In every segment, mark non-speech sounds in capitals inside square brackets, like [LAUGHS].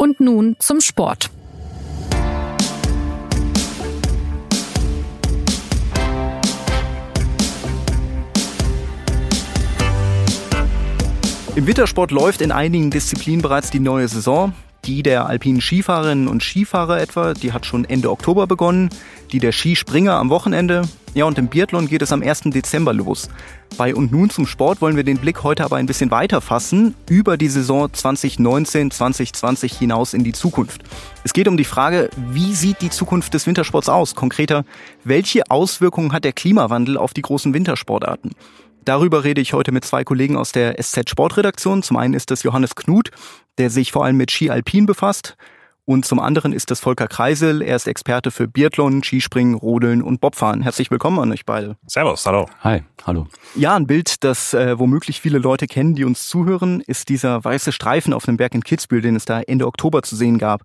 Und nun zum Sport. Im Wintersport läuft in einigen Disziplinen bereits die neue Saison. Die der alpinen Skifahrerinnen und Skifahrer etwa, die hat schon Ende Oktober begonnen. Die der Skispringer am Wochenende. Ja, und im Biathlon geht es am 1. Dezember los. Bei Und nun zum Sport wollen wir den Blick heute aber ein bisschen weiter fassen, über die Saison 2019, 2020 hinaus in die Zukunft. Es geht um die Frage, wie sieht die Zukunft des Wintersports aus? Konkreter, welche Auswirkungen hat der Klimawandel auf die großen Wintersportarten? Darüber rede ich heute mit zwei Kollegen aus der SZ Sportredaktion. Zum einen ist das Johannes Knut, der sich vor allem mit Ski Alpin befasst. Und zum anderen ist das Volker Kreisel. Er ist Experte für Biathlon, Skispringen, Rodeln und Bobfahren. Herzlich willkommen an euch beide. Servus, hallo. Hi, hallo. Ja, ein Bild, das äh, womöglich viele Leute kennen, die uns zuhören, ist dieser weiße Streifen auf dem Berg in Kitzbühel, den es da Ende Oktober zu sehen gab.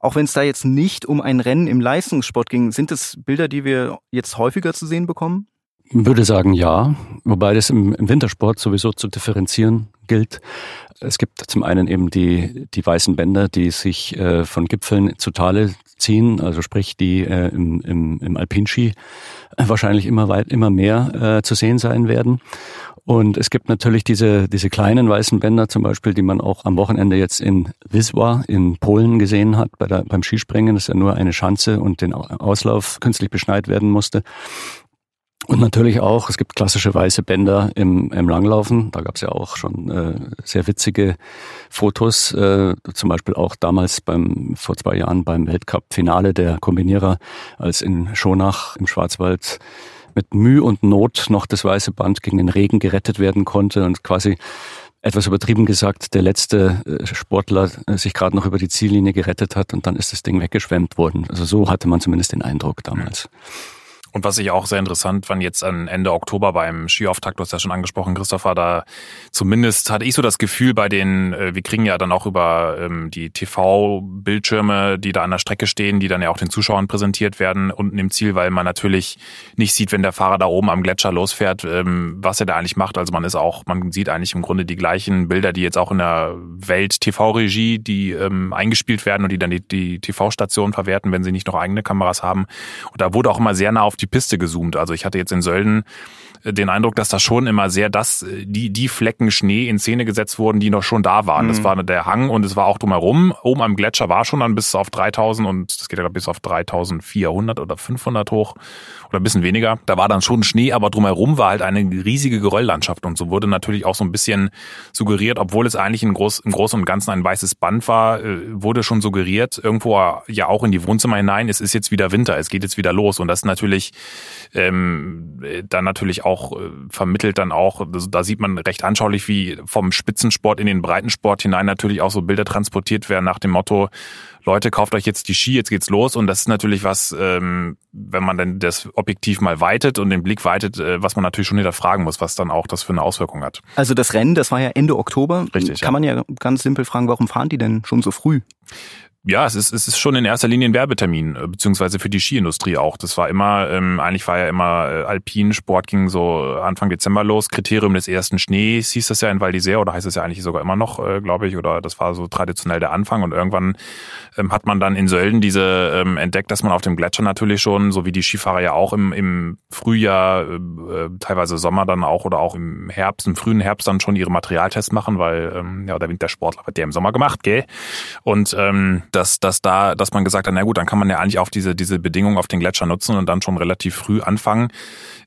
Auch wenn es da jetzt nicht um ein Rennen im Leistungssport ging, sind es Bilder, die wir jetzt häufiger zu sehen bekommen? Würde sagen ja, wobei das im, im, Wintersport sowieso zu differenzieren gilt. Es gibt zum einen eben die, die weißen Bänder, die sich äh, von Gipfeln zu Tale ziehen, also sprich die äh, im, im, im Alpinski wahrscheinlich immer weit, immer mehr äh, zu sehen sein werden. Und es gibt natürlich diese, diese kleinen weißen Bänder zum Beispiel, die man auch am Wochenende jetzt in Wisła in Polen gesehen hat, bei der, beim Skispringen. Das ist ja nur eine Schanze und den Auslauf künstlich beschneit werden musste. Und natürlich auch, es gibt klassische weiße Bänder im, im Langlaufen. Da gab es ja auch schon äh, sehr witzige Fotos, äh, zum Beispiel auch damals beim vor zwei Jahren beim Weltcup-Finale der Kombinierer, als in Schonach im Schwarzwald mit Mühe und Not noch das weiße Band gegen den Regen gerettet werden konnte und quasi etwas übertrieben gesagt, der letzte äh, Sportler äh, sich gerade noch über die Ziellinie gerettet hat und dann ist das Ding weggeschwemmt worden. Also so hatte man zumindest den Eindruck damals. Mhm. Und was ich auch sehr interessant fand, jetzt an Ende Oktober beim Skiauftakt, du hast ja schon angesprochen, Christopher, da zumindest hatte ich so das Gefühl bei den, äh, wir kriegen ja dann auch über ähm, die TV-Bildschirme, die da an der Strecke stehen, die dann ja auch den Zuschauern präsentiert werden, unten im Ziel, weil man natürlich nicht sieht, wenn der Fahrer da oben am Gletscher losfährt, ähm, was er da eigentlich macht. Also man ist auch, man sieht eigentlich im Grunde die gleichen Bilder, die jetzt auch in der Welt-TV-Regie, die ähm, eingespielt werden und die dann die, die TV-Stationen verwerten, wenn sie nicht noch eigene Kameras haben. Und da wurde auch immer sehr nah auf die Piste gezoomt. Also ich hatte jetzt in Sölden den Eindruck, dass da schon immer sehr das, äh, die, die Flecken Schnee in Szene gesetzt wurden, die noch schon da waren. Mhm. Das war der Hang und es war auch drumherum. Oben am Gletscher war schon dann bis auf 3000 und das geht ja bis auf 3400 oder 500 hoch oder ein bisschen weniger. Da war dann schon Schnee, aber drumherum war halt eine riesige Gerölllandschaft und so wurde natürlich auch so ein bisschen suggeriert, obwohl es eigentlich im, Groß, im Großen und Ganzen ein weißes Band war, äh, wurde schon suggeriert, irgendwo ja auch in die Wohnzimmer hinein, es ist jetzt wieder Winter, es geht jetzt wieder los und das ist natürlich ähm, dann natürlich auch äh, vermittelt dann auch, da sieht man recht anschaulich, wie vom Spitzensport in den Breitensport hinein natürlich auch so Bilder transportiert werden nach dem Motto, Leute, kauft euch jetzt die Ski, jetzt geht's los. Und das ist natürlich was, ähm, wenn man dann das Objektiv mal weitet und den Blick weitet, äh, was man natürlich schon hinterfragen muss, was dann auch das für eine Auswirkung hat. Also das Rennen, das war ja Ende Oktober. Richtig. Kann ja. man ja ganz simpel fragen, warum fahren die denn schon so früh? Ja, es ist, es ist schon in erster Linie ein Werbetermin, äh, beziehungsweise für die Skiindustrie auch. Das war immer, ähm, eigentlich war ja immer äh, Alpin, Sport ging so Anfang Dezember los. Kriterium des ersten Schnees hieß das ja in Val d'Isère oder heißt es ja eigentlich sogar immer noch, äh, glaube ich, oder das war so traditionell der Anfang. Und irgendwann ähm, hat man dann in Sölden diese ähm, entdeckt, dass man auf dem Gletscher natürlich schon, so wie die Skifahrer ja auch im, im Frühjahr, äh, äh, teilweise Sommer dann auch oder auch im Herbst, im frühen Herbst dann schon ihre Materialtests machen, weil ähm, ja der Wintersportler wird der im Sommer gemacht, gell? Und ähm, dass, dass da, dass man gesagt hat, na gut, dann kann man ja eigentlich auch diese, diese Bedingungen auf den Gletscher nutzen und dann schon relativ früh anfangen.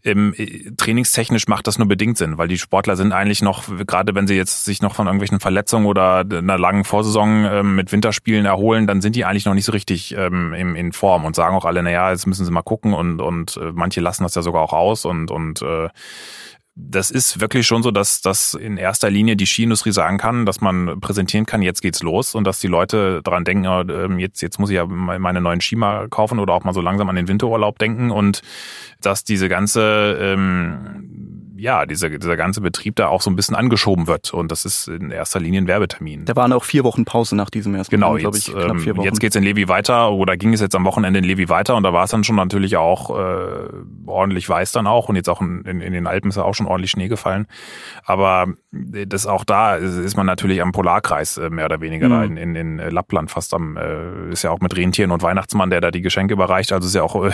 Ähm, trainingstechnisch macht das nur bedingt Sinn, weil die Sportler sind eigentlich noch, gerade wenn sie jetzt sich noch von irgendwelchen Verletzungen oder einer langen Vorsaison ähm, mit Winterspielen erholen, dann sind die eigentlich noch nicht so richtig ähm, in, in Form und sagen auch alle, naja, jetzt müssen sie mal gucken und, und äh, manche lassen das ja sogar auch aus und, und äh, das ist wirklich schon so, dass dass in erster Linie die Skiindustrie sagen kann, dass man präsentieren kann, jetzt geht's los und dass die Leute daran denken, ähm, jetzt, jetzt muss ich ja meine neuen Ski mal kaufen oder auch mal so langsam an den Winterurlaub denken und dass diese ganze ähm, ja, dieser, dieser ganze Betrieb da auch so ein bisschen angeschoben wird. Und das ist in erster Linie ein Werbetermin. Da waren auch vier Wochen Pause nach diesem ersten Genau, Termin, jetzt, ich, knapp vier ähm, Wochen. jetzt geht's in Levi weiter oder ging es jetzt am Wochenende in Levi weiter und da war es dann schon natürlich auch äh, ordentlich weiß dann auch und jetzt auch in, in, in den Alpen ist ja auch schon ordentlich Schnee gefallen. Aber das auch da ist man natürlich am Polarkreis äh, mehr oder weniger mhm. da in, in, in Lappland fast am, äh, ist ja auch mit Rentieren und Weihnachtsmann, der da die Geschenke überreicht. Also ist ja auch äh,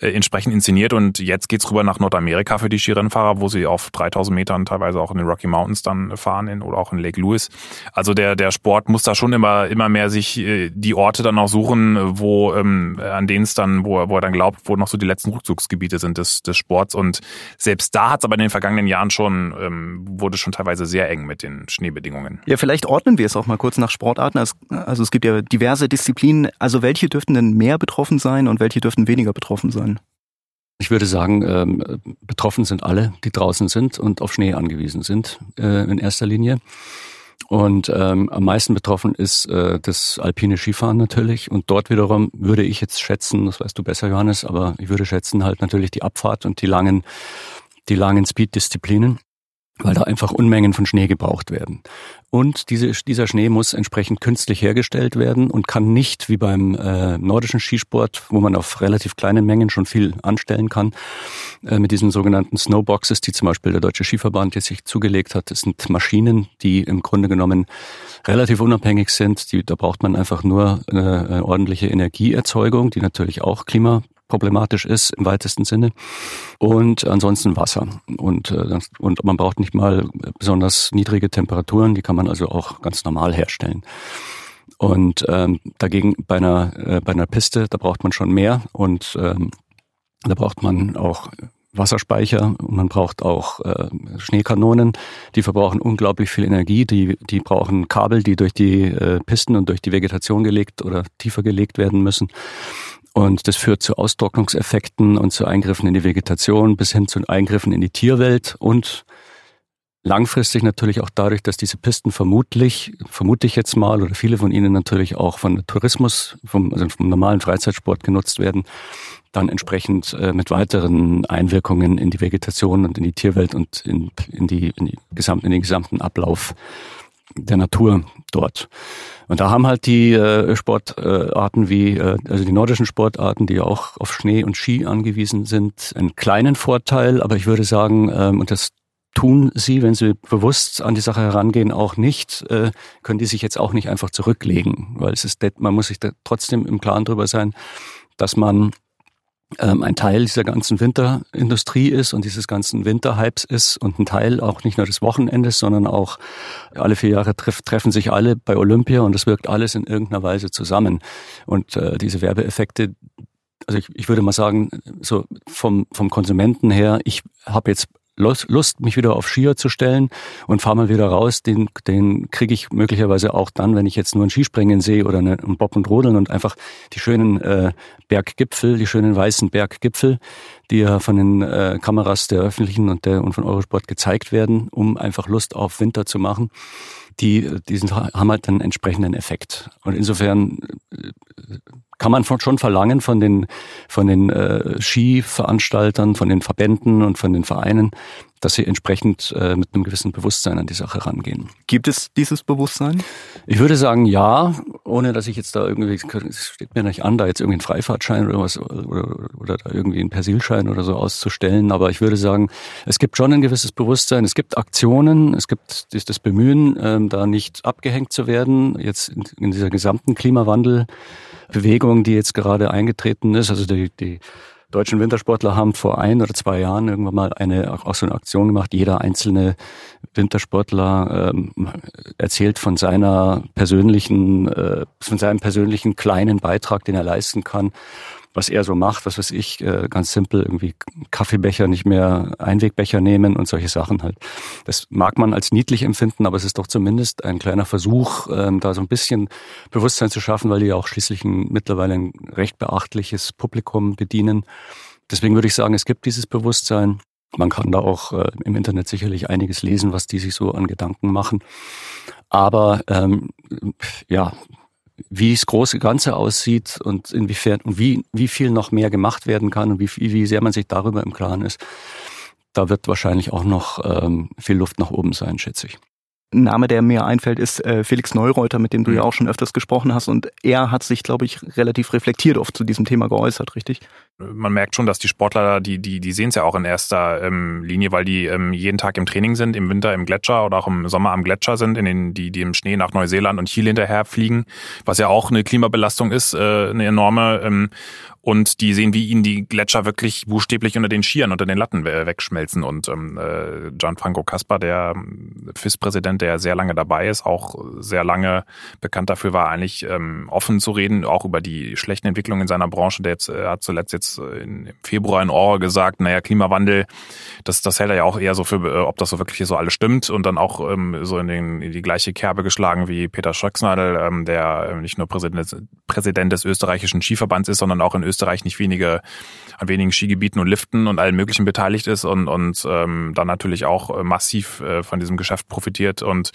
entsprechend inszeniert und jetzt geht's rüber nach Nordamerika für die Skirennfahrer, wo sie auf 3000 Metern teilweise auch in den Rocky Mountains dann fahren in, oder auch in Lake Louis. Also der, der Sport muss da schon immer, immer mehr sich äh, die Orte dann auch suchen, wo, ähm, an denen es dann, wo, wo er dann glaubt, wo noch so die letzten Rückzugsgebiete sind des, des Sports. Und selbst da hat es aber in den vergangenen Jahren schon, ähm, wurde schon teilweise sehr eng mit den Schneebedingungen. Ja, vielleicht ordnen wir es auch mal kurz nach Sportarten. Also es gibt ja diverse Disziplinen. Also welche dürften denn mehr betroffen sein und welche dürften weniger betroffen sein? Ich würde sagen, ähm, betroffen sind alle, die draußen sind und auf Schnee angewiesen sind äh, in erster Linie. Und ähm, am meisten betroffen ist äh, das alpine Skifahren natürlich. Und dort wiederum würde ich jetzt schätzen, das weißt du besser, Johannes, aber ich würde schätzen halt natürlich die Abfahrt und die langen, die langen Speed-Disziplinen weil da einfach Unmengen von Schnee gebraucht werden. Und diese, dieser Schnee muss entsprechend künstlich hergestellt werden und kann nicht wie beim äh, nordischen Skisport, wo man auf relativ kleinen Mengen schon viel anstellen kann, äh, mit diesen sogenannten Snowboxes, die zum Beispiel der Deutsche Skiverband jetzt sich zugelegt hat. Das sind Maschinen, die im Grunde genommen relativ unabhängig sind. Die, da braucht man einfach nur äh, eine ordentliche Energieerzeugung, die natürlich auch Klima problematisch ist im weitesten Sinne. Und ansonsten Wasser. Und, äh, und man braucht nicht mal besonders niedrige Temperaturen, die kann man also auch ganz normal herstellen. Und ähm, dagegen bei einer, äh, bei einer Piste, da braucht man schon mehr und ähm, da braucht man auch Wasserspeicher und man braucht auch äh, Schneekanonen. Die verbrauchen unglaublich viel Energie. Die, die brauchen Kabel, die durch die äh, Pisten und durch die Vegetation gelegt oder tiefer gelegt werden müssen. Und das führt zu Austrocknungseffekten und zu Eingriffen in die Vegetation bis hin zu Eingriffen in die Tierwelt und langfristig natürlich auch dadurch, dass diese Pisten vermutlich, vermute ich jetzt mal, oder viele von ihnen natürlich auch von Tourismus, vom, also vom normalen Freizeitsport genutzt werden, dann entsprechend äh, mit weiteren Einwirkungen in die Vegetation und in die Tierwelt und in, in, die, in, die gesamten, in den gesamten Ablauf der Natur dort. Und da haben halt die äh, Sportarten wie, äh, also die nordischen Sportarten, die auch auf Schnee und Ski angewiesen sind, einen kleinen Vorteil, aber ich würde sagen, ähm, und das tun sie, wenn sie bewusst an die Sache herangehen, auch nicht, äh, können die sich jetzt auch nicht einfach zurücklegen, weil es ist, man muss sich da trotzdem im Klaren drüber sein, dass man ähm, ein Teil dieser ganzen Winterindustrie ist und dieses ganzen Winterhypes ist und ein Teil auch nicht nur des Wochenendes, sondern auch alle vier Jahre treff, treffen sich alle bei Olympia und es wirkt alles in irgendeiner Weise zusammen. Und äh, diese Werbeeffekte, also ich, ich würde mal sagen, so vom, vom Konsumenten her, ich habe jetzt Lust, mich wieder auf Skier zu stellen und fahre mal wieder raus, den, den kriege ich möglicherweise auch dann, wenn ich jetzt nur ein Skispringen sehe oder eine, ein Bob und Rodeln und einfach die schönen äh, Berggipfel, die schönen weißen Berggipfel, die ja von den äh, Kameras der öffentlichen und der und von Eurosport gezeigt werden, um einfach Lust auf Winter zu machen. Die, die sind, haben halt einen entsprechenden Effekt. Und insofern äh, kann man schon verlangen von den, von den äh, Skiveranstaltern, von den Verbänden und von den Vereinen, dass sie entsprechend äh, mit einem gewissen Bewusstsein an die Sache rangehen. Gibt es dieses Bewusstsein? Ich würde sagen, ja, ohne dass ich jetzt da irgendwie, es steht mir nicht an, da jetzt irgendwie einen Freifahrtschein oder was oder, oder da irgendwie einen Persilschein oder so auszustellen. Aber ich würde sagen, es gibt schon ein gewisses Bewusstsein, es gibt Aktionen, es gibt das Bemühen, ähm, da nicht abgehängt zu werden, jetzt in, in dieser gesamten Klimawandel-Bewegung, die jetzt gerade eingetreten ist. Also die, die deutschen Wintersportler haben vor ein oder zwei Jahren irgendwann mal eine auch so eine Aktion gemacht. Jeder einzelne Wintersportler ähm, erzählt von seiner persönlichen, äh, von seinem persönlichen kleinen Beitrag, den er leisten kann was er so macht, was weiß ich, äh, ganz simpel irgendwie Kaffeebecher nicht mehr Einwegbecher nehmen und solche Sachen halt. Das mag man als niedlich empfinden, aber es ist doch zumindest ein kleiner Versuch, ähm, da so ein bisschen Bewusstsein zu schaffen, weil die ja auch schließlich ein, mittlerweile ein recht beachtliches Publikum bedienen. Deswegen würde ich sagen, es gibt dieses Bewusstsein. Man kann da auch äh, im Internet sicherlich einiges lesen, was die sich so an Gedanken machen. Aber ähm, ja, wie das große Ganze aussieht und inwiefern und wie, wie viel noch mehr gemacht werden kann und wie, wie sehr man sich darüber im Klaren ist. da wird wahrscheinlich auch noch ähm, viel Luft nach oben sein, schätze ich. Ein Name, der mir einfällt, ist äh, Felix Neureuter, mit dem du mhm. ja auch schon öfters gesprochen hast. Und er hat sich, glaube ich, relativ reflektiert oft zu diesem Thema geäußert, richtig? Man merkt schon, dass die Sportler, die, die, die sehen es ja auch in erster ähm, Linie, weil die ähm, jeden Tag im Training sind, im Winter im Gletscher oder auch im Sommer am Gletscher sind, in den, die, die im Schnee nach Neuseeland und Chile hinterher fliegen, was ja auch eine Klimabelastung ist, äh, eine enorme. Ähm, und die sehen, wie ihnen die Gletscher wirklich buchstäblich unter den Skiern, unter den Latten wegschmelzen. Und ähm, äh, Gianfranco Caspar, der ähm, FIS-Präsident, der sehr lange dabei ist, auch sehr lange bekannt dafür war, eigentlich ähm, offen zu reden, auch über die schlechten Entwicklungen in seiner Branche. Der jetzt, äh, hat zuletzt jetzt äh, im Februar in Ohr gesagt, naja, Klimawandel, das, das hält er ja auch eher so für, äh, ob das so wirklich so alles stimmt. Und dann auch ähm, so in, den, in die gleiche Kerbe geschlagen wie Peter Schröcksnadel, ähm, der äh, nicht nur Präsident, Präsident des österreichischen Skiverbands ist, sondern auch in Österreich nicht wenige an wenigen Skigebieten und Liften und allem Möglichen beteiligt ist und, und ähm, dann natürlich auch massiv äh, von diesem Geschäft profitiert und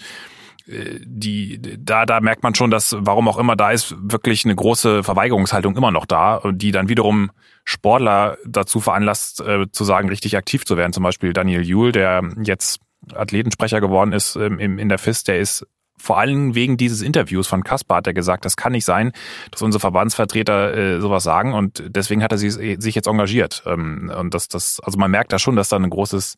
die da da merkt man schon, dass warum auch immer da ist wirklich eine große Verweigerungshaltung immer noch da, die dann wiederum Sportler dazu veranlasst äh, zu sagen, richtig aktiv zu werden. Zum Beispiel Daniel Juhl, der jetzt Athletensprecher geworden ist ähm, in der FIS, der ist vor allem wegen dieses Interviews von Kaspar hat er gesagt, das kann nicht sein, dass unsere Verbandsvertreter äh, sowas sagen und deswegen hat er sich, sich jetzt engagiert. Ähm, und das, das, also man merkt da schon, dass da ein großes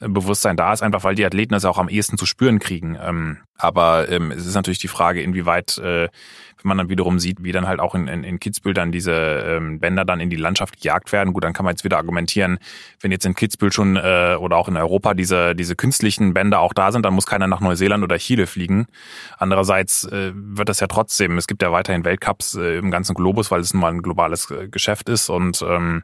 Bewusstsein da ist, einfach weil die Athleten das auch am ehesten zu spüren kriegen. Ähm, aber ähm, es ist natürlich die Frage, inwieweit äh, wenn man dann wiederum sieht, wie dann halt auch in, in, in Kitzbühel dann diese ähm, Bänder dann in die Landschaft gejagt werden, gut, dann kann man jetzt wieder argumentieren, wenn jetzt in Kitzbühel schon äh, oder auch in Europa diese, diese künstlichen Bänder auch da sind, dann muss keiner nach Neuseeland oder Chile fliegen. Andererseits äh, wird das ja trotzdem, es gibt ja weiterhin Weltcups äh, im ganzen Globus, weil es nun mal ein globales äh, Geschäft ist und ähm,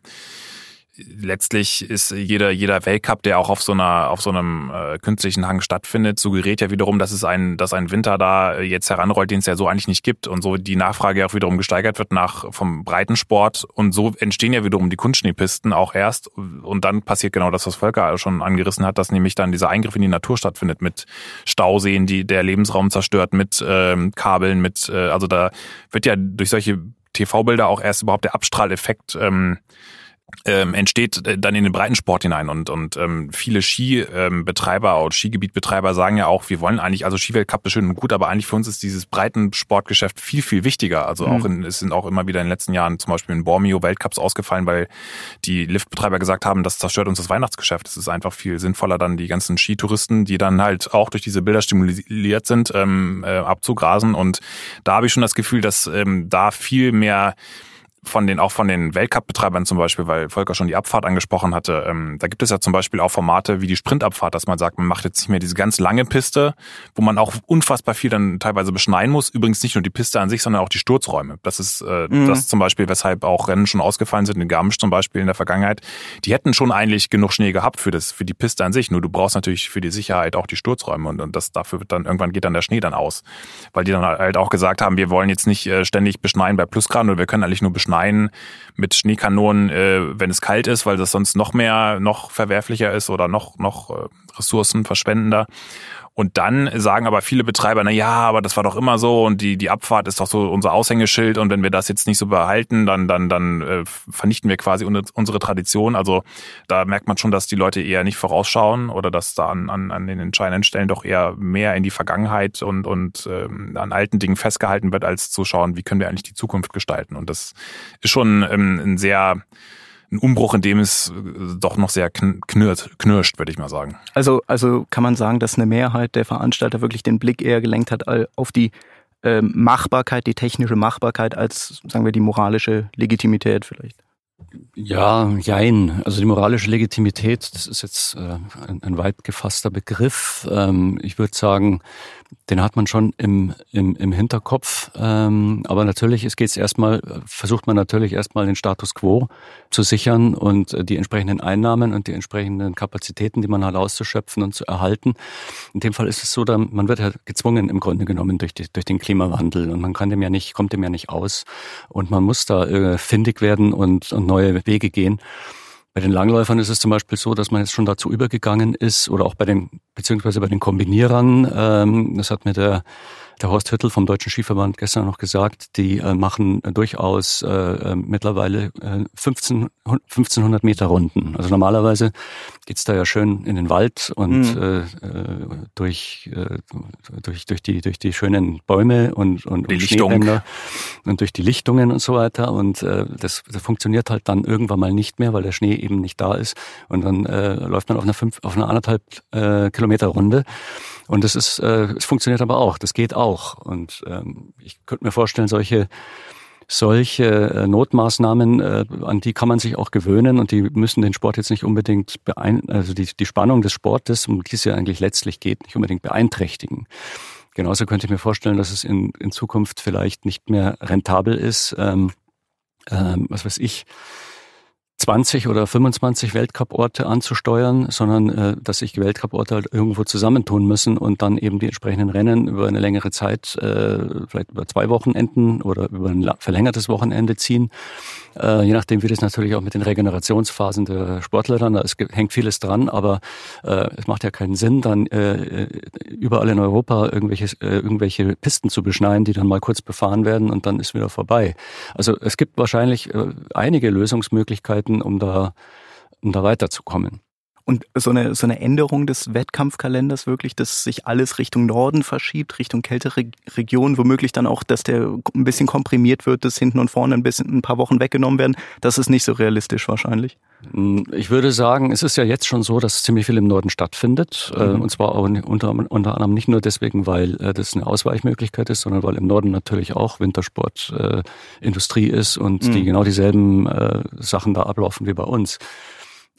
letztlich ist jeder, jeder Weltcup, der auch auf so einer, auf so einem äh, künstlichen Hang stattfindet, suggeriert ja wiederum, dass es ein, dass ein Winter da jetzt heranrollt, den es ja so eigentlich nicht gibt und so die Nachfrage auch wiederum gesteigert wird nach vom Breitensport und so entstehen ja wiederum die Kunstschneepisten auch erst und dann passiert genau das, was Volker schon angerissen hat, dass nämlich dann dieser Eingriff in die Natur stattfindet mit Stauseen, die der Lebensraum zerstört, mit ähm, Kabeln, mit äh, also da wird ja durch solche TV-Bilder auch erst überhaupt der Abstrahleffekt ähm, ähm, entsteht äh, dann in den Breitensport hinein und und ähm, viele Skibetreiber ähm, und Skigebietbetreiber sagen ja auch, wir wollen eigentlich also Skiweltcup ist schön und gut, aber eigentlich für uns ist dieses Breitensportgeschäft viel viel wichtiger. Also mhm. auch in, es sind auch immer wieder in den letzten Jahren zum Beispiel in Bormio Weltcups ausgefallen, weil die Liftbetreiber gesagt haben, das zerstört uns das Weihnachtsgeschäft. Es ist einfach viel sinnvoller dann die ganzen Skitouristen, die dann halt auch durch diese Bilder stimuliert sind, ähm, äh, abzugrasen und da habe ich schon das Gefühl, dass ähm, da viel mehr von den, auch von den Weltcup-Betreibern zum Beispiel, weil Volker schon die Abfahrt angesprochen hatte, ähm, da gibt es ja zum Beispiel auch Formate wie die Sprintabfahrt, dass man sagt, man macht jetzt nicht mehr diese ganz lange Piste, wo man auch unfassbar viel dann teilweise beschneien muss. Übrigens nicht nur die Piste an sich, sondern auch die Sturzräume. Das ist äh, mhm. das zum Beispiel, weshalb auch Rennen schon ausgefallen sind, in Garmisch zum Beispiel in der Vergangenheit. Die hätten schon eigentlich genug Schnee gehabt für das, für die Piste an sich. Nur du brauchst natürlich für die Sicherheit auch die Sturzräume und, und das dafür dann irgendwann geht dann der Schnee dann aus, weil die dann halt auch gesagt haben, wir wollen jetzt nicht äh, ständig beschneien bei Plusgraden, oder wir können eigentlich nur beschneien mit Schneekanonen, äh, wenn es kalt ist, weil das sonst noch mehr, noch verwerflicher ist oder noch, noch äh, ressourcenverschwendender. Und dann sagen aber viele Betreiber, na ja, aber das war doch immer so und die, die Abfahrt ist doch so unser Aushängeschild und wenn wir das jetzt nicht so behalten, dann, dann, dann äh, vernichten wir quasi unsere Tradition. Also da merkt man schon, dass die Leute eher nicht vorausschauen oder dass da an, an, an den entscheidenden Stellen doch eher mehr in die Vergangenheit und, und ähm, an alten Dingen festgehalten wird, als zu schauen, wie können wir eigentlich die Zukunft gestalten. Und das ist schon ähm, ein sehr ein Umbruch, in dem es äh, doch noch sehr knirrt, knirscht, würde ich mal sagen. Also, also kann man sagen, dass eine Mehrheit der Veranstalter wirklich den Blick eher gelenkt hat auf die ähm, Machbarkeit, die technische Machbarkeit als, sagen wir, die moralische Legitimität vielleicht. Ja, jein. Also die moralische Legitimität, das ist jetzt äh, ein, ein weit gefasster Begriff. Ähm, ich würde sagen, den hat man schon im, im, im Hinterkopf. Ähm, aber natürlich, es geht erstmal, versucht man natürlich erstmal den Status quo zu sichern und äh, die entsprechenden Einnahmen und die entsprechenden Kapazitäten, die man hat, auszuschöpfen und zu erhalten. In dem Fall ist es so, da, man wird ja gezwungen im Grunde genommen durch, die, durch den Klimawandel und man kann dem ja nicht, kommt dem ja nicht aus und man muss da äh, findig werden und, und neue Wege gehen. Bei den Langläufern ist es zum Beispiel so, dass man jetzt schon dazu übergegangen ist oder auch bei den, beziehungsweise bei den Kombinierern, ähm, das hat mir der der Horst Hüttel vom Deutschen Skiverband gestern noch gesagt, die äh, machen durchaus äh, äh mittlerweile äh, 15, 1500 Meter Runden. Also normalerweise geht's da ja schön in den Wald und mhm. äh, äh durch, äh, durch, durch, die, durch die schönen Bäume und, und, die und Schneebänder und durch die Lichtungen und so weiter. Und äh, das, das funktioniert halt dann irgendwann mal nicht mehr, weil der Schnee eben nicht da ist. Und dann äh, läuft man auf einer, fünf, auf einer anderthalb äh, Kilometer Runde. Und das ist, äh, es funktioniert aber auch, das geht auch. Und ähm, ich könnte mir vorstellen, solche solche äh, Notmaßnahmen, äh, an die kann man sich auch gewöhnen und die müssen den Sport jetzt nicht unbedingt beein also die, die Spannung des Sportes, um die es ja eigentlich letztlich geht, nicht unbedingt beeinträchtigen. Genauso könnte ich mir vorstellen, dass es in, in Zukunft vielleicht nicht mehr rentabel ist, ähm, ähm, was weiß ich, 20 oder 25 Weltcup-Orte anzusteuern, sondern äh, dass sich die Weltcup-Orte halt irgendwo zusammentun müssen und dann eben die entsprechenden Rennen über eine längere Zeit, äh, vielleicht über zwei Wochenenden oder über ein verlängertes Wochenende ziehen. Äh, je nachdem, wie das natürlich auch mit den Regenerationsphasen der Sportler dann, da hängt vieles dran, aber äh, es macht ja keinen Sinn, dann äh, überall in Europa irgendwelche, äh, irgendwelche Pisten zu beschneiden, die dann mal kurz befahren werden und dann ist wieder vorbei. Also es gibt wahrscheinlich äh, einige Lösungsmöglichkeiten, Möglichkeiten, um da, um da weiterzukommen. Und so eine, so eine Änderung des Wettkampfkalenders wirklich, dass sich alles Richtung Norden verschiebt, Richtung kältere Regionen, womöglich dann auch, dass der ein bisschen komprimiert wird, dass hinten und vorne ein bisschen ein paar Wochen weggenommen werden, das ist nicht so realistisch wahrscheinlich. Hm, ich würde sagen, es ist ja jetzt schon so, dass ziemlich viel im Norden stattfindet. Äh, mhm. Und zwar auch unter, unter anderem nicht nur deswegen, weil äh, das eine Ausweichmöglichkeit ist, sondern weil im Norden natürlich auch Wintersportindustrie äh, ist und mhm. die genau dieselben äh, Sachen da ablaufen wie bei uns.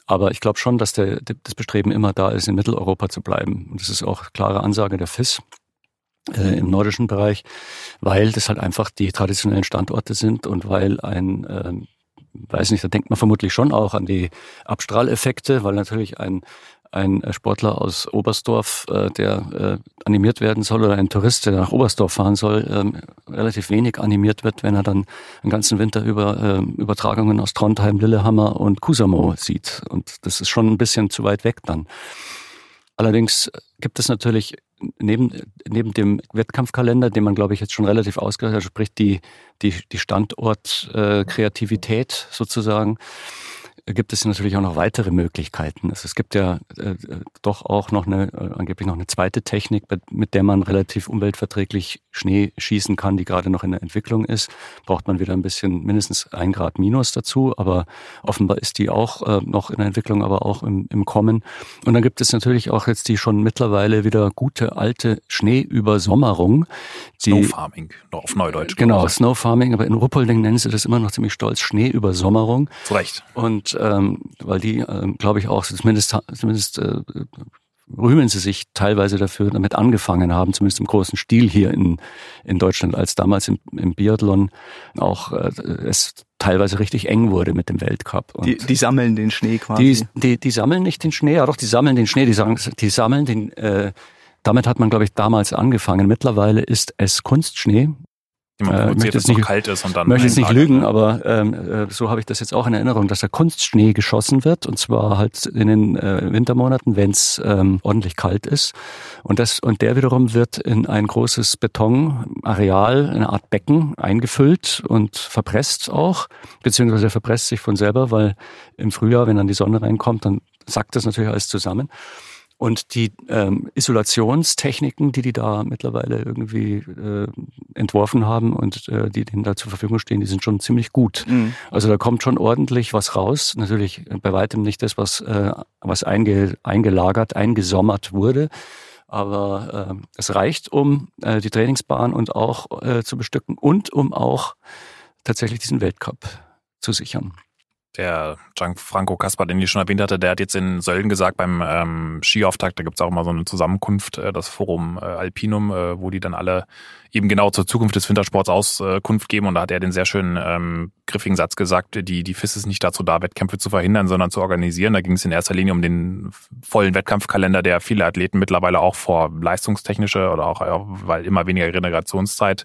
Aber ich glaube schon, dass der, das Bestreben immer da ist, in Mitteleuropa zu bleiben. Und das ist auch klare Ansage der FIS äh, im nordischen Bereich, weil das halt einfach die traditionellen Standorte sind und weil ein, äh, weiß nicht, da denkt man vermutlich schon auch an die Abstrahleffekte, weil natürlich ein ein Sportler aus Oberstdorf, äh, der äh, animiert werden soll, oder ein Tourist, der nach Oberstdorf fahren soll, ähm, relativ wenig animiert wird, wenn er dann den ganzen Winter über äh, Übertragungen aus Trondheim, Lillehammer und Kusamo sieht. Und das ist schon ein bisschen zu weit weg dann. Allerdings gibt es natürlich neben, neben dem Wettkampfkalender, den man, glaube ich, jetzt schon relativ ausgehört hat, sprich die, die, die Standortkreativität äh, sozusagen, gibt es natürlich auch noch weitere Möglichkeiten. Also es gibt ja äh, doch auch noch eine, äh, angeblich noch eine zweite Technik, mit der man relativ umweltverträglich Schnee schießen kann, die gerade noch in der Entwicklung ist. Braucht man wieder ein bisschen, mindestens ein Grad minus dazu, aber offenbar ist die auch äh, noch in der Entwicklung, aber auch im, im Kommen. Und dann gibt es natürlich auch jetzt die schon mittlerweile wieder gute alte Schneeübersommerung. Snowfarming, noch auf Neudeutsch. Genau, Snowfarming, aber in Ruppolding nennen sie das immer noch ziemlich stolz, Schneeübersommerung. Zu Recht. Und ähm, weil die, ähm, glaube ich, auch zumindest, zumindest äh, rühmen sie sich teilweise dafür, damit angefangen haben, zumindest im großen Stil hier in, in Deutschland, als damals im, im Biathlon auch äh, es teilweise richtig eng wurde mit dem Weltcup. Die, die sammeln den Schnee quasi. Die, die, die sammeln nicht den Schnee, ja doch, die sammeln den Schnee, die, sagen, die sammeln den, äh, damit hat man, glaube ich, damals angefangen. Mittlerweile ist es Kunstschnee die man produziert, äh, es nicht, kalt ist und dann. Möchte jetzt nicht lügen, aber ähm, äh, so habe ich das jetzt auch in Erinnerung, dass da Kunstschnee geschossen wird und zwar halt in den äh, Wintermonaten, wenn es ähm, ordentlich kalt ist. Und das und der wiederum wird in ein großes Betonareal, eine Art Becken eingefüllt und verpresst auch, beziehungsweise verpresst sich von selber, weil im Frühjahr, wenn dann die Sonne reinkommt, dann sackt das natürlich alles zusammen. Und die ähm, Isolationstechniken, die die da mittlerweile irgendwie äh, entworfen haben und äh, die denen da zur Verfügung stehen, die sind schon ziemlich gut. Mhm. Also da kommt schon ordentlich was raus. Natürlich bei weitem nicht das, was, äh, was einge, eingelagert, eingesommert wurde. Aber äh, es reicht, um äh, die Trainingsbahn und auch äh, zu bestücken und um auch tatsächlich diesen Weltcup zu sichern der Gianfranco Kaspar, den ich schon erwähnt hatte, der hat jetzt in Sölden gesagt, beim ähm, Skiauftakt, da gibt's auch immer so eine Zusammenkunft, äh, das Forum äh, Alpinum, äh, wo die dann alle eben genau zur Zukunft des Wintersports Auskunft geben. Und da hat er den sehr schönen ähm, griffigen Satz gesagt, die, die FIS ist nicht dazu da, Wettkämpfe zu verhindern, sondern zu organisieren. Da ging es in erster Linie um den vollen Wettkampfkalender, der viele Athleten mittlerweile auch vor leistungstechnische oder auch, weil immer weniger Generationszeit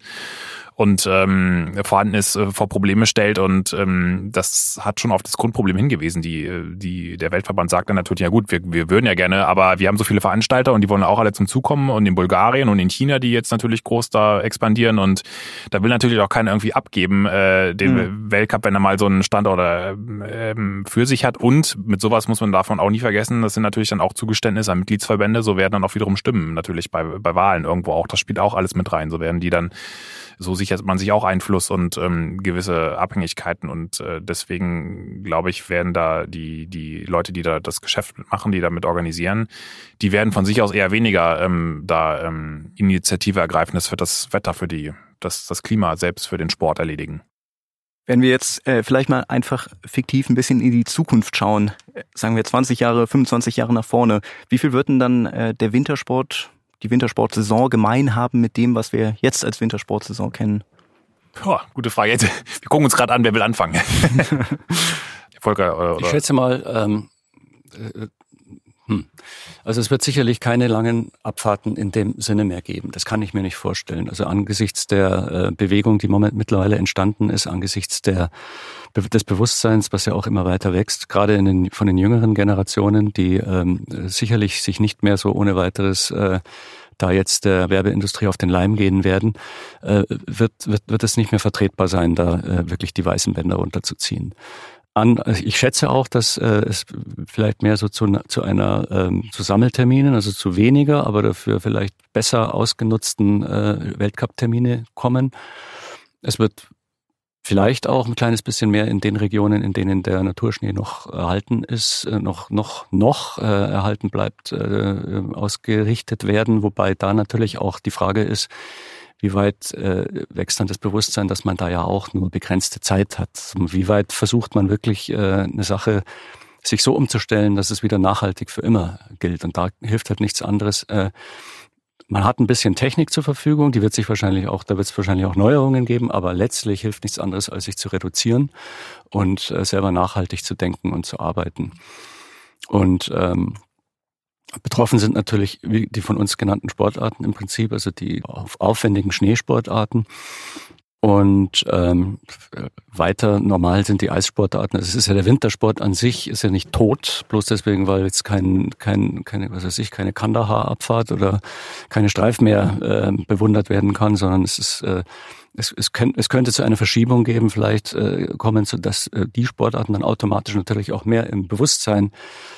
und ähm, vorhanden ist, äh, vor Probleme stellt. Und ähm, das hat schon auf das Grundproblem hingewiesen. Die, äh, die, der Weltverband sagt dann natürlich, ja gut, wir, wir würden ja gerne, aber wir haben so viele Veranstalter und die wollen auch alle zum Zug kommen und in Bulgarien und in China, die jetzt natürlich groß da expandieren. Und da will natürlich auch keiner irgendwie abgeben, äh, den mhm. Weltcup, wenn er mal so einen Standort äh, für sich hat. Und mit sowas muss man davon auch nie vergessen, das sind natürlich dann auch Zugeständnisse an Mitgliedsverbände, so werden dann auch wiederum Stimmen natürlich bei, bei Wahlen irgendwo auch. Das spielt auch alles mit rein. So werden die dann so sichert man sich auch Einfluss und ähm, gewisse Abhängigkeiten und äh, deswegen glaube ich, werden da die, die Leute, die da das Geschäft machen, die damit organisieren, die werden von sich aus eher weniger ähm, da ähm, Initiative ergreifen. Das wird das Wetter für die, das, das Klima selbst für den Sport erledigen. Wenn wir jetzt äh, vielleicht mal einfach fiktiv ein bisschen in die Zukunft schauen, äh, sagen wir 20 Jahre, 25 Jahre nach vorne, wie viel wird denn dann äh, der Wintersport die Wintersportsaison gemein haben mit dem, was wir jetzt als Wintersportsaison kennen? Oh, gute Frage. Jetzt, wir gucken uns gerade an, wer will anfangen. [LAUGHS] Volker oder? Ich schätze mal, ähm, äh. Also es wird sicherlich keine langen Abfahrten in dem Sinne mehr geben. Das kann ich mir nicht vorstellen. Also angesichts der äh, Bewegung, die moment mittlerweile entstanden ist, angesichts der, des Bewusstseins, was ja auch immer weiter wächst, gerade in den, von den jüngeren Generationen, die ähm, sicherlich sich nicht mehr so ohne weiteres äh, da jetzt der Werbeindustrie auf den Leim gehen werden, äh, wird, wird, wird es nicht mehr vertretbar sein, da äh, wirklich die weißen Bänder runterzuziehen an. Ich schätze auch, dass äh, es vielleicht mehr so zu, zu einer ähm, zu Sammelterminen, also zu weniger, aber dafür vielleicht besser ausgenutzten äh, Weltcup-Termine kommen. Es wird vielleicht auch ein kleines bisschen mehr in den Regionen, in denen der Naturschnee noch erhalten ist, äh, noch noch noch äh, erhalten bleibt, äh, ausgerichtet werden. Wobei da natürlich auch die Frage ist, wie weit äh, wächst dann das Bewusstsein, dass man da ja auch nur begrenzte Zeit hat? Wie weit versucht man wirklich äh, eine Sache sich so umzustellen, dass es wieder nachhaltig für immer gilt? Und da hilft halt nichts anderes. Äh, man hat ein bisschen Technik zur Verfügung, die wird sich wahrscheinlich auch, da wird es wahrscheinlich auch Neuerungen geben, aber letztlich hilft nichts anderes, als sich zu reduzieren und äh, selber nachhaltig zu denken und zu arbeiten. Und ähm, Betroffen sind natürlich die von uns genannten Sportarten im Prinzip, also die aufwendigen Schneesportarten. Und ähm, weiter normal sind die Eissportarten. Also es ist ja der Wintersport an sich, ist ja nicht tot, bloß deswegen, weil jetzt kein, kein, keine, was weiß ich, keine Kandahar-Abfahrt oder keine Streif mehr äh, bewundert werden kann, sondern es ist äh, es, es, könnt, es könnte zu einer Verschiebung geben, vielleicht äh, kommen, zu, dass äh, die Sportarten dann automatisch natürlich auch mehr im Bewusstsein,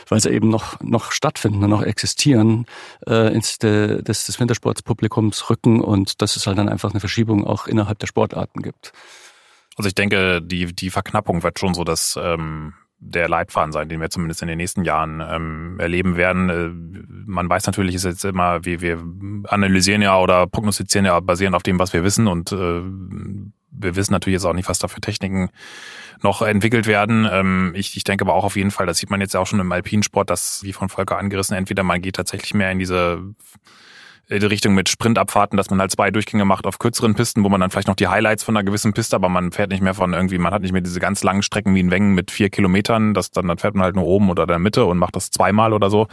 weil sie eben noch, noch stattfinden und noch existieren, äh, ins de, des, des Wintersportspublikums rücken und dass es halt dann einfach eine Verschiebung auch innerhalb der Sportarten gibt. Also ich denke, die, die Verknappung wird schon so dass ähm, der Leitfaden sein, den wir zumindest in den nächsten Jahren ähm, erleben werden. Man weiß natürlich, ist jetzt immer, wir, wir analysieren ja oder prognostizieren ja basierend auf dem, was wir wissen und äh, wir wissen natürlich jetzt auch nicht, was da für Techniken noch entwickelt werden. Ähm, ich, ich denke aber auch auf jeden Fall, das sieht man jetzt ja auch schon im Alpinsport, dass, wie von Volker angerissen, entweder man geht tatsächlich mehr in diese die Richtung mit Sprintabfahrten, dass man halt zwei Durchgänge macht auf kürzeren Pisten, wo man dann vielleicht noch die Highlights von einer gewissen Piste, aber man fährt nicht mehr von irgendwie, man hat nicht mehr diese ganz langen Strecken wie in Wengen mit vier Kilometern, das dann, dann fährt man halt nur oben oder in der Mitte und macht das zweimal oder so.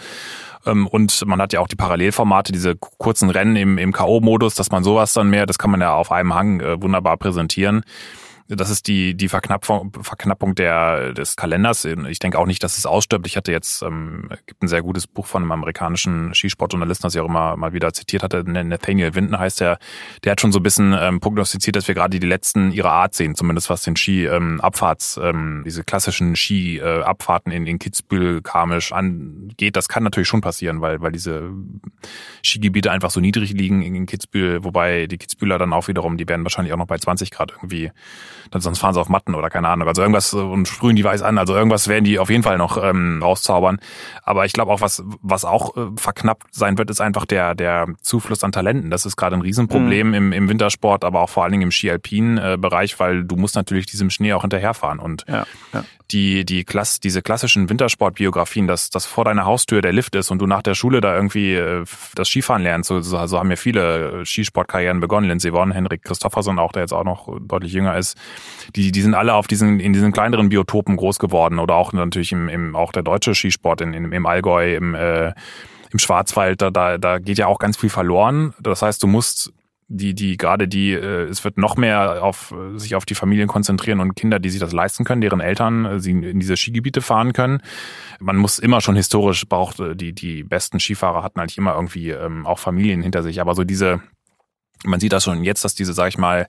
Ähm, und man hat ja auch die Parallelformate, diese kurzen Rennen im, im K.O.-Modus, dass man sowas dann mehr, das kann man ja auf einem Hang äh, wunderbar präsentieren das ist die, die Verknappung, Verknappung der, des Kalenders. Ich denke auch nicht, dass es ausstirbt. Ich hatte jetzt, ähm, gibt ein sehr gutes Buch von einem amerikanischen Skisportjournalisten, das ich auch immer mal wieder zitiert hatte. Nathaniel Winden heißt der. Der hat schon so ein bisschen ähm, prognostiziert, dass wir gerade die letzten ihrer Art sehen, zumindest was den Ski-Abfahrts, ähm, ähm, diese klassischen Ski-Abfahrten in, in Kitzbühel, Garmisch angeht. Das kann natürlich schon passieren, weil, weil diese Skigebiete einfach so niedrig liegen in Kitzbühel, wobei die Kitzbühler dann auch wiederum, die werden wahrscheinlich auch noch bei 20 Grad irgendwie dann sonst fahren sie auf Matten oder keine Ahnung. Also irgendwas äh, und sprühen die weiß an. Also irgendwas werden die auf jeden Fall noch ähm, rauszaubern. Aber ich glaube auch, was, was auch äh, verknappt sein wird, ist einfach der, der Zufluss an Talenten. Das ist gerade ein Riesenproblem mhm. im, im Wintersport, aber auch vor allen Dingen im Ski-Alpin-Bereich, äh, weil du musst natürlich diesem Schnee auch hinterherfahren. Und ja, ja die, die Klass, diese klassischen Wintersportbiografien, dass, dass vor deiner Haustür der Lift ist und du nach der Schule da irgendwie äh, das Skifahren lernst. So, so, so haben ja viele Skisportkarrieren begonnen. Lindsey Vonn, Henrik Christofferson auch, der jetzt auch noch deutlich jünger ist. Die, die sind alle auf diesen, in diesen kleineren Biotopen groß geworden oder auch natürlich im, im auch der deutsche Skisport in, in, im Allgäu, im, äh, im Schwarzwald, da, da, da geht ja auch ganz viel verloren. Das heißt, du musst die, die gerade die, äh, es wird noch mehr auf sich auf die Familien konzentrieren und Kinder, die sich das leisten können, deren Eltern äh, sie in diese Skigebiete fahren können. Man muss immer schon historisch braucht äh, die die besten Skifahrer hatten eigentlich immer irgendwie ähm, auch Familien hinter sich, aber so diese man sieht das schon jetzt, dass diese, sag ich mal,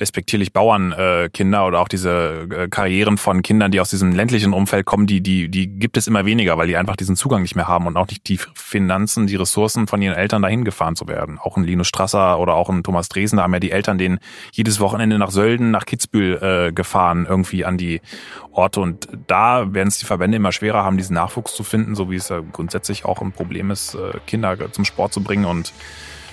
despektierlich Bauernkinder äh, oder auch diese äh, Karrieren von Kindern, die aus diesem ländlichen Umfeld kommen, die, die, die gibt es immer weniger, weil die einfach diesen Zugang nicht mehr haben und auch nicht die Finanzen, die Ressourcen von ihren Eltern dahin gefahren zu werden. Auch ein Linus Strasser oder auch ein Thomas Dresen, da haben ja die Eltern den jedes Wochenende nach Sölden, nach Kitzbühel äh, gefahren, irgendwie an die Orte. Und da werden es die Verbände immer schwerer haben, diesen Nachwuchs zu finden, so wie es ja grundsätzlich auch ein Problem ist, äh, Kinder zum Sport zu bringen und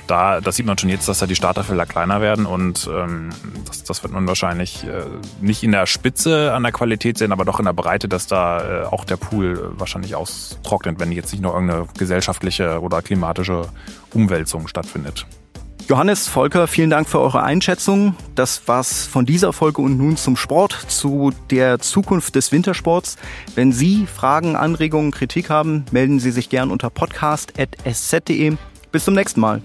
da, das sieht man schon jetzt, dass da die Starterfelder kleiner werden und ähm, das, das wird man wahrscheinlich äh, nicht in der Spitze an der Qualität sehen, aber doch in der Breite, dass da äh, auch der Pool wahrscheinlich austrocknet, wenn jetzt nicht nur irgendeine gesellschaftliche oder klimatische Umwälzung stattfindet. Johannes, Volker, vielen Dank für eure Einschätzung. Das war's von dieser Folge und nun zum Sport, zu der Zukunft des Wintersports. Wenn Sie Fragen, Anregungen, Kritik haben, melden Sie sich gern unter podcast.sz.de. Bis zum nächsten Mal.